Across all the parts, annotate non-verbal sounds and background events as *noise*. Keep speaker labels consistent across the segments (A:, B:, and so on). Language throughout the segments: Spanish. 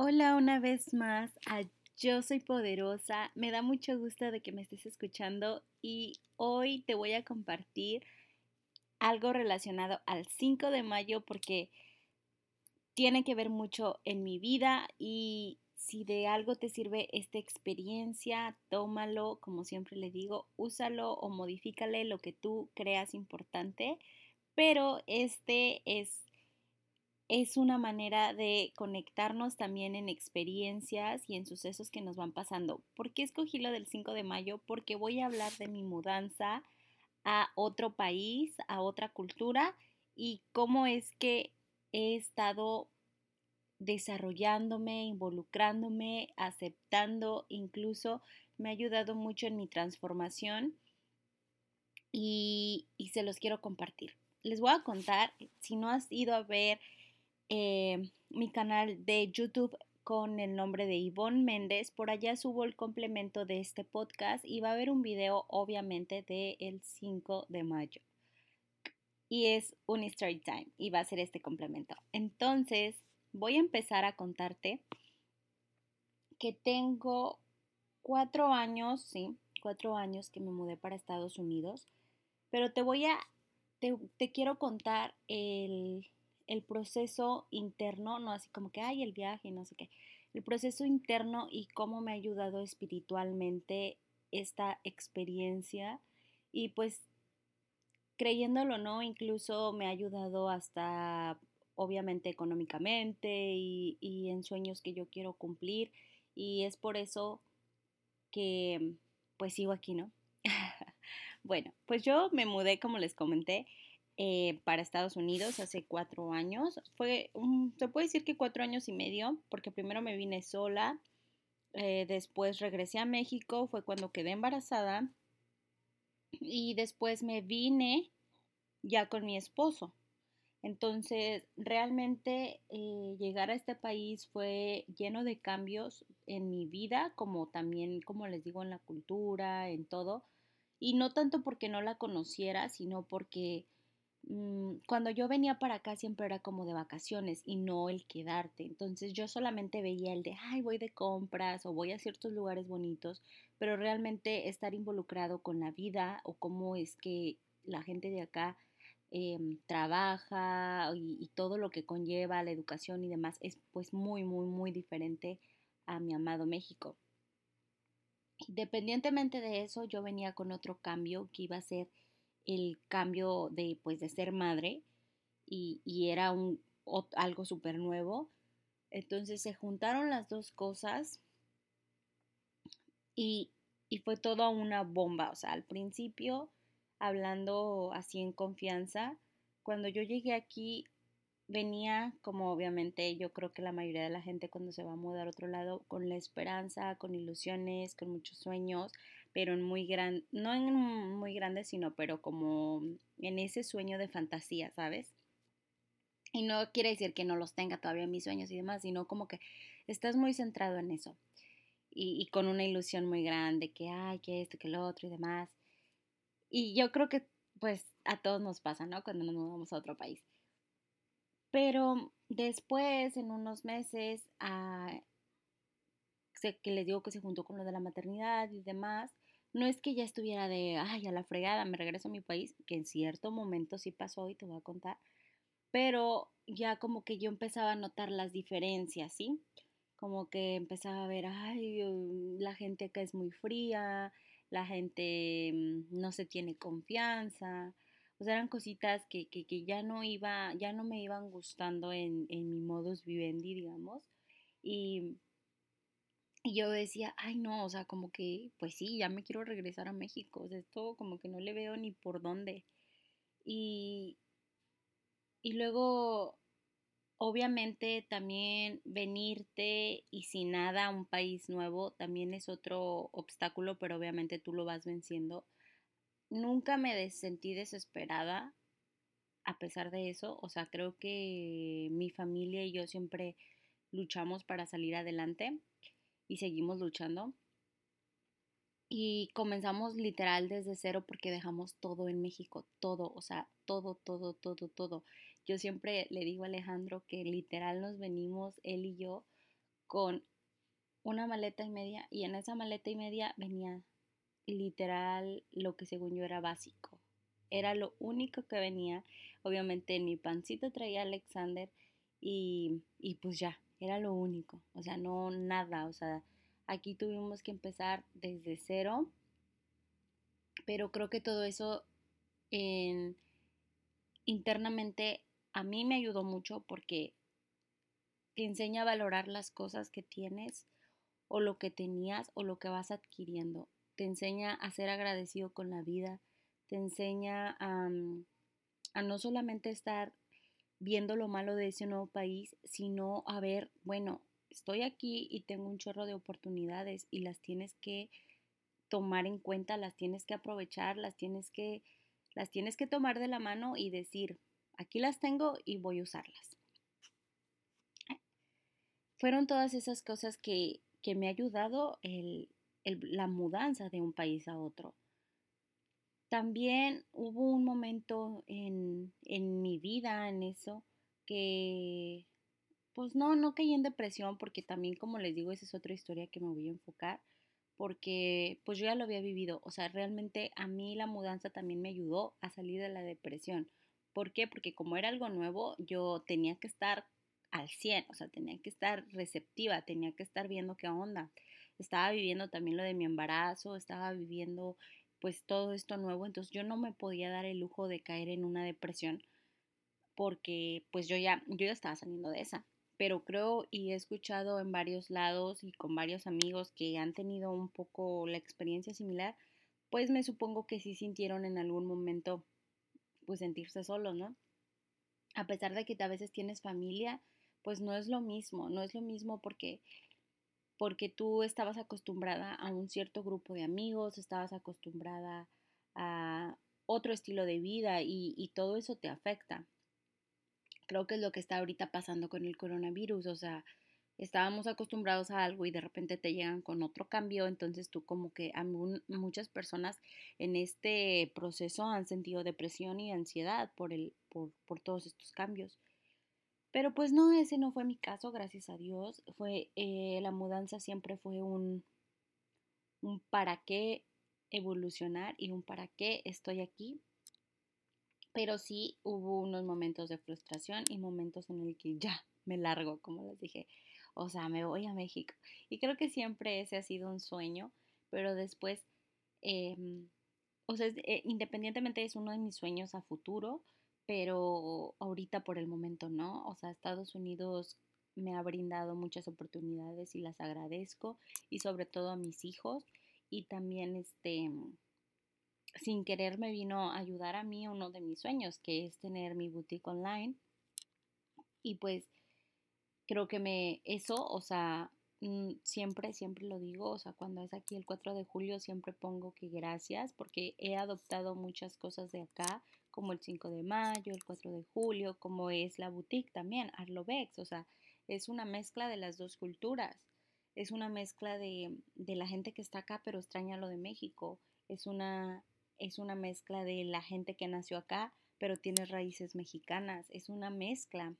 A: Hola una vez más a Yo Soy Poderosa. Me da mucho gusto de que me estés escuchando y hoy te voy a compartir algo relacionado al 5 de mayo porque tiene que ver mucho en mi vida y si de algo te sirve esta experiencia, tómalo, como siempre le digo, úsalo o modifícale lo que tú creas importante, pero este es es una manera de conectarnos también en experiencias y en sucesos que nos van pasando. ¿Por qué escogí lo del 5 de mayo? Porque voy a hablar de mi mudanza a otro país, a otra cultura y cómo es que he estado desarrollándome, involucrándome, aceptando, incluso me ha ayudado mucho en mi transformación y, y se los quiero compartir. Les voy a contar, si no has ido a ver eh, mi canal de YouTube con el nombre de Yvonne Méndez. Por allá subo el complemento de este podcast y va a haber un video obviamente del 5 de mayo. Y es un story time y va a ser este complemento. Entonces voy a empezar a contarte que tengo cuatro años, sí, cuatro años que me mudé para Estados Unidos, pero te voy a, te quiero contar el, el proceso interno, no así como que, hay el viaje, no sé qué, el proceso interno y cómo me ha ayudado espiritualmente esta experiencia y pues creyéndolo no, incluso me ha ayudado hasta obviamente económicamente y, y en sueños que yo quiero cumplir y es por eso que pues sigo aquí, ¿no? *laughs* bueno, pues yo me mudé como les comenté eh, para Estados Unidos hace cuatro años. Fue, se puede decir que cuatro años y medio, porque primero me vine sola, eh, después regresé a México, fue cuando quedé embarazada, y después me vine ya con mi esposo. Entonces, realmente eh, llegar a este país fue lleno de cambios en mi vida, como también, como les digo, en la cultura, en todo. Y no tanto porque no la conociera, sino porque cuando yo venía para acá siempre era como de vacaciones y no el quedarte. Entonces yo solamente veía el de, ay, voy de compras o voy a ciertos lugares bonitos, pero realmente estar involucrado con la vida o cómo es que la gente de acá em, trabaja y, y, todo lo que conlleva la educación y demás es pues muy, muy, muy diferente a mi amado México. Independientemente de eso, yo venía con otro cambio que iba a ser el cambio de, pues, de ser madre y, era un, algo súper nuevo. Entonces se juntaron las dos cosas y, y fue toda una bomba. O sea, al principio, hablando así en confianza, cuando yo llegué aquí venía como obviamente yo creo que la mayoría de la gente cuando se va a mudar a otro lado con la esperanza, con ilusiones, con muchos sueños, pero en muy grande, no en muy grande, sino pero como en ese sueño de fantasía, ¿sabes? Y no quiere decir que no los tenga todavía mis sueños y demás, sino como que estás muy centrado en eso. Y, y con una ilusión muy grande, que hay, que esto, que lo otro y demás. Y yo creo que pues a todos nos pasa, ¿no? Cuando nos mudamos a otro país. Pero después, en unos meses, ah, sé que les digo que se juntó con lo de la maternidad y demás, no es que ya estuviera de, ay, a la fregada, me regreso a mi país, que en cierto momento sí pasó y te voy a contar, pero ya como que yo empezaba a notar las diferencias, ¿sí? Como que empezaba a ver, ay, uh, la gente acá es muy fría, la gente mm, no se tiene confianza, o sea, eran cositas que, que, que, ya no iba, ya no me iban gustando en, en mi modus vivendi, digamos. Y, y yo decía, ay no, o sea, como que, pues sí, ya me quiero regresar a México. O sea, esto como que no le veo ni por dónde. Y, y luego, obviamente, también venirte y sin nada a un país nuevo también es otro obstáculo, pero obviamente tú lo vas venciendo nunca me sentí desesperada a pesar de eso. O sea, creo que mi familia y yo siempre luchamos para salir adelante y seguimos luchando. Y comenzamos literal desde cero porque dejamos todo en México, todo, o sea, todo, todo, todo, todo. Yo siempre le digo a Alejandro que literal nos venimos, él y yo, con una maleta y media y en esa maleta y media venía literal lo que según yo era básico. Era lo único que venía. Obviamente en mi pancito traía Alexander y, y pues ya, era lo único. O sea, no nada. O sea, aquí tuvimos que empezar desde cero. Pero creo que todo eso en, internamente a mí me ayudó mucho porque te enseña a valorar las cosas que tienes o lo que tenías o lo que vas adquiriendo. Te enseña a ser agradecido con la vida, te enseña a no solamente estar viendo lo malo de ese nuevo país, sino a ver, bueno, estoy aquí y tengo un chorro de oportunidades y las tienes que tomar en cuenta, las tienes que aprovechar, las tienes que, las tienes que tomar de la mano y decir, aquí las tengo y voy a usarlas fueron todas esas cosas que, me ha ayudado la mudanza de un país a otro. También hubo un momento en, en mi vida, en eso, que pues no, no caí en depresión porque también como les digo, esa es otra historia que me voy a enfocar porque pues yo ya lo había vivido, o sea, realmente a mí la mudanza también me ayudó a salir de la depresión. ¿Por qué? Porque como era algo nuevo, yo tenía que estar al 100, o sea, tenía que estar receptiva, tenía que estar viendo qué onda. Estaba viviendo también lo de mi embarazo, estaba viviendo pues todo esto nuevo, entonces yo no me podía dar el lujo de caer en una depresión porque pues yo ya yo ya estaba saliendo de esa, pero creo y he escuchado en varios lados y con varios amigos que han tenido un poco la experiencia similar, pues me supongo que sí sintieron en algún momento pues sentirse solos, ¿no? A pesar de que a veces tienes familia, pues no es lo mismo, no es lo mismo porque porque tú estabas acostumbrada a un cierto grupo de amigos, estabas acostumbrada a otro estilo de vida y, y todo eso te afecta. Creo que es lo que está ahorita pasando con el coronavirus, o sea, estábamos acostumbrados a algo y de repente te llegan con otro cambio, entonces tú como que a muchas personas en este proceso han sentido depresión y ansiedad por, el, por, por todos estos cambios. Pero pues no, ese no fue mi caso, gracias a Dios. Fue, eh, la mudanza siempre fue un, un para qué evolucionar y un para qué estoy aquí. Pero sí hubo unos momentos de frustración y momentos en el que ya me largo, como les dije. O sea, me voy a México. Y creo que siempre ese ha sido un sueño, pero después, em, o sea, eh, independientemente es uno de mis sueños a futuro, pero ahorita por el momento no. O sea, Estados Unidos me ha brindado muchas oportunidades y las agradezco y sobre todo a mis hijos y también este sin querer me vino a ayudar a mí uno de mis sueños que es tener mi boutique online y pues creo que me eso o sea mm, siempre siempre lo digo o sea cuando es aquí el 4 de julio siempre pongo que gracias porque he adoptado muchas cosas de acá como el 5 de mayo, el 4 de julio, como es la boutique también, Arlobex, o sea, es una mezcla de las dos culturas, es una mezcla de, de la gente que está acá pero extraña lo de México, es una, es una mezcla de la gente que nació acá pero tiene raíces mexicanas, es una mezcla.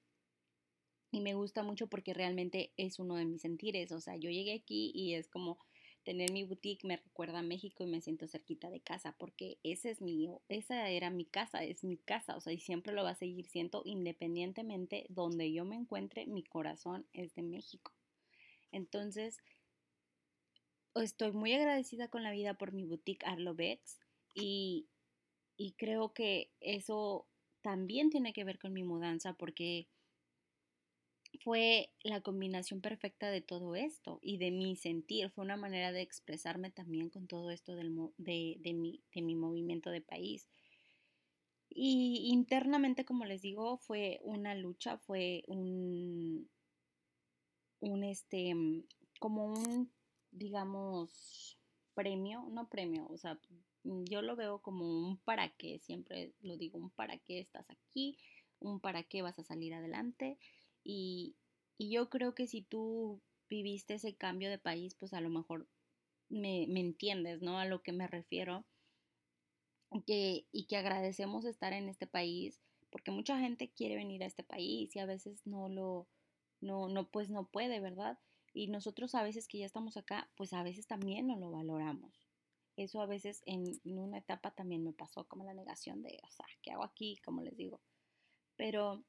A: Y me gusta mucho porque realmente es uno de mis sentires, o sea, yo llegué aquí y es como tener mi boutique me recuerda a México y me siento cerquita de casa porque ese es mi, esa era mi casa, es mi casa, o sea, y siempre lo va a seguir siendo independientemente donde yo me encuentre, mi corazón es de México. Entonces, estoy muy agradecida con la vida por mi boutique Arlobex y, y creo que eso también tiene que ver con mi mudanza porque fue la combinación perfecta de todo esto y de mi sentir. Fue una manera de expresarme también con todo esto de, mi, de mi movimiento de país. Y internamente, como les digo, fue una lucha, fue un, un este, como un, digamos, premio, no premio, o sea, yo lo veo como un para qué, siempre lo digo, un para qué estás aquí, un para qué vas a salir adelante y, yo creo que si tú viviste ese cambio de país, pues a lo mejor me, entiendes, ¿no? A lo que me refiero. Y que agradecemos estar en este país, porque mucha gente quiere venir a este país y a veces no lo, no, no, pues no puede, ¿verdad? Y nosotros a veces que ya estamos acá, pues a veces también no lo valoramos. Eso a veces en una etapa también me pasó como la negación de, o sea, ¿qué hago aquí? Como les digo. Pero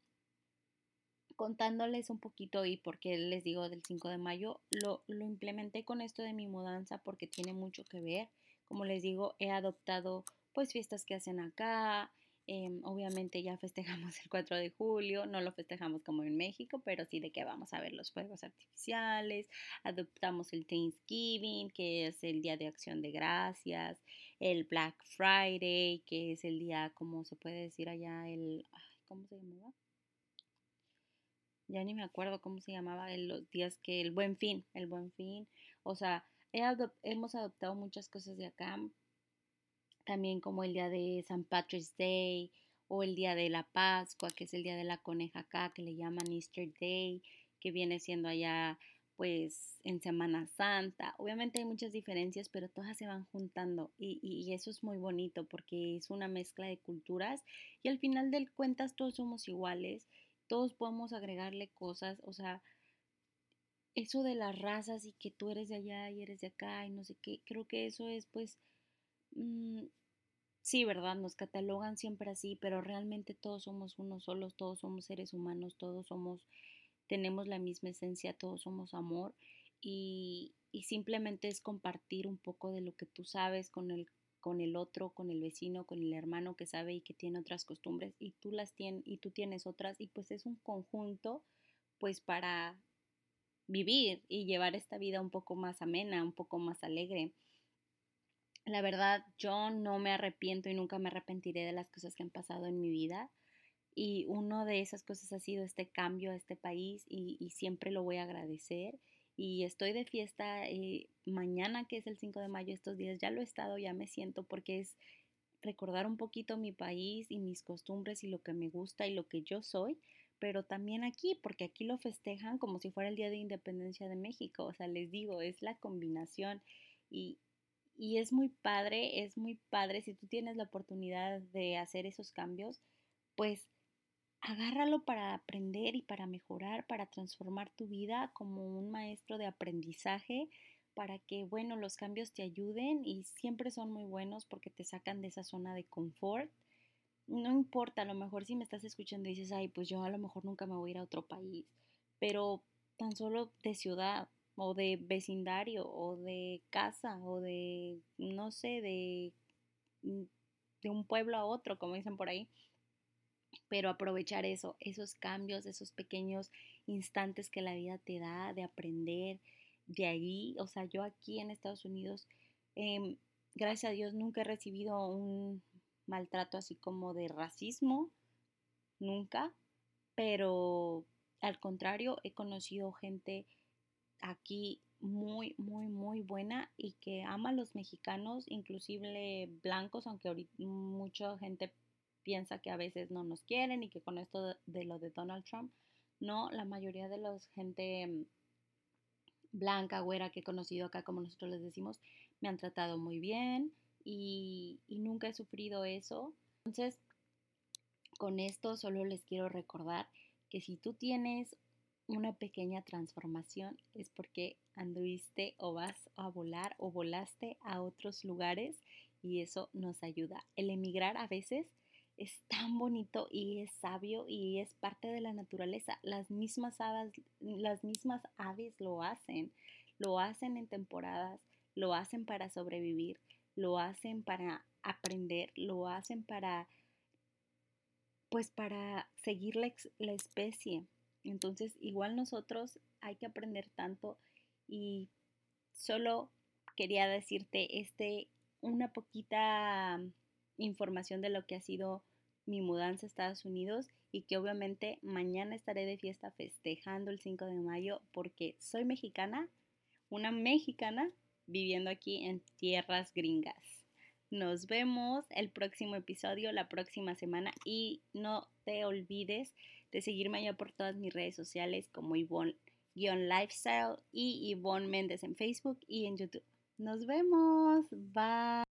A: contándoles un poquito y porque les digo del 5 de mayo, lo, lo implementé con esto de mi mudanza porque tiene mucho que ver. Como les digo, he adoptado pues fiestas que hacen acá, Em, obviamente ya *laughs* festejamos el 4 de julio, no lo festejamos como en México, pero sí de que vamos a ver los fuegos artificiales, adoptamos el Thanksgiving, que es el Día de Acción de Gracias, el Black Friday, que es el día, como se puede decir allá, el... ¿Cómo se llamaba? Ya ni me acuerdo cómo se llamaba, el, los días que el buen fin, el buen fin. O sea, hemos adoptado muchas cosas de acá, también como el día de San Patrick's Day o el día de la Pascua, que es el día de la coneja acá, que le llaman Easter Day, que viene siendo allá pues en Semana Santa. Obviamente hay muchas diferencias, pero todas se van juntando y, y, eso es muy bonito porque es una mezcla de culturas y al final del cuentas todos somos iguales, todos podemos agregarle cosas, o sea, eso de las razas y que tú eres de allá y eres de acá y no sé qué, creo que eso es pues mm, sí, ¿verdad? Nos catalogan siempre así, pero realmente todos somos unos solos, todos somos seres humanos, todos somos, tenemos la misma esencia, todos somos amor y, y simplemente es compartir un poco de lo que tú sabes con el con el otro, con el vecino, con el hermano que sabe y que tiene otras costumbres y tú las tienes y tú tienes otras y pues es un conjunto pues para vivir y llevar esta vida un poco más amena, un poco más alegre. La verdad, yo no me arrepiento y nunca me arrepentiré de las cosas que han pasado en mi vida. Y una de esas cosas ha sido este cambio a este país y, siempre lo voy a agradecer. Y estoy de fiesta eh, mañana, que es el 5 de mayo, estos días ya lo he estado, ya me siento porque es recordar un poquito mi país y mis costumbres y lo que me gusta y lo que yo soy, pero también aquí, porque aquí lo festejan como si fuera el Día de Independencia de México. O sea, les digo, es la combinación y, y es muy padre, es muy padre si tú tienes la oportunidad de hacer esos cambios, pues agárralo para aprender y para mejorar, para transformar tu vida como un maestro de aprendizaje, para que, bueno, los cambios te ayuden y siempre son muy buenos porque te sacan de esa zona de confort. No importa, a lo mejor si me estás escuchando y dices, ay, pues yo a lo mejor nunca me voy a ir a otro país, pero tan solo de ciudad, o de vecindario o de casa o de, no sé, de, mm, de un pueblo a otro, como dicen por ahí. Pero aprovechar eso, esos cambios, esos pequeños instantes que la vida te da de aprender de ahí. O sea, yo aquí en Estados Unidos, em, gracias a Dios, nunca he recibido un maltrato así como de racismo, nunca. Pero al contrario, he conocido gente aquí muy, muy, muy buena y que ama a los mexicanos, inclusive blancos, aunque mucha gente piensa que a veces no nos quieren y que con esto de, lo de Donald Trump, no, la mayoría de la gente blanca, güera que he conocido acá, como nosotros les decimos, me han tratado muy bien y, y nunca he sufrido eso. Entonces, con esto solo les quiero recordar que si tú tienes una pequeña transformación es porque anduviste o vas a volar o volaste a otros lugares y eso nos ayuda. El emigrar a veces es tan bonito y es sabio y es parte de la naturaleza. Las mismas aves, las mismas aves lo hacen, lo hacen en temporadas, lo hacen para sobrevivir, lo hacen para aprender, lo hacen para pues para seguir la, la especie. Entonces, igual nosotros hay que aprender tanto y solo quería decirte este una poquita información de lo que ha sido mi mudanza a Estados Unidos y que obviamente mañana estaré de fiesta festejando el 5 de mayo porque soy mexicana, una mexicana viviendo aquí en tierras gringas. Nos vemos el próximo episodio, la próxima semana y no te olvides de seguirme allá por todas mis redes sociales como Ivonne-Lifestyle y Ivonne Méndez en Facebook y en YouTube. Nos vemos. Bye.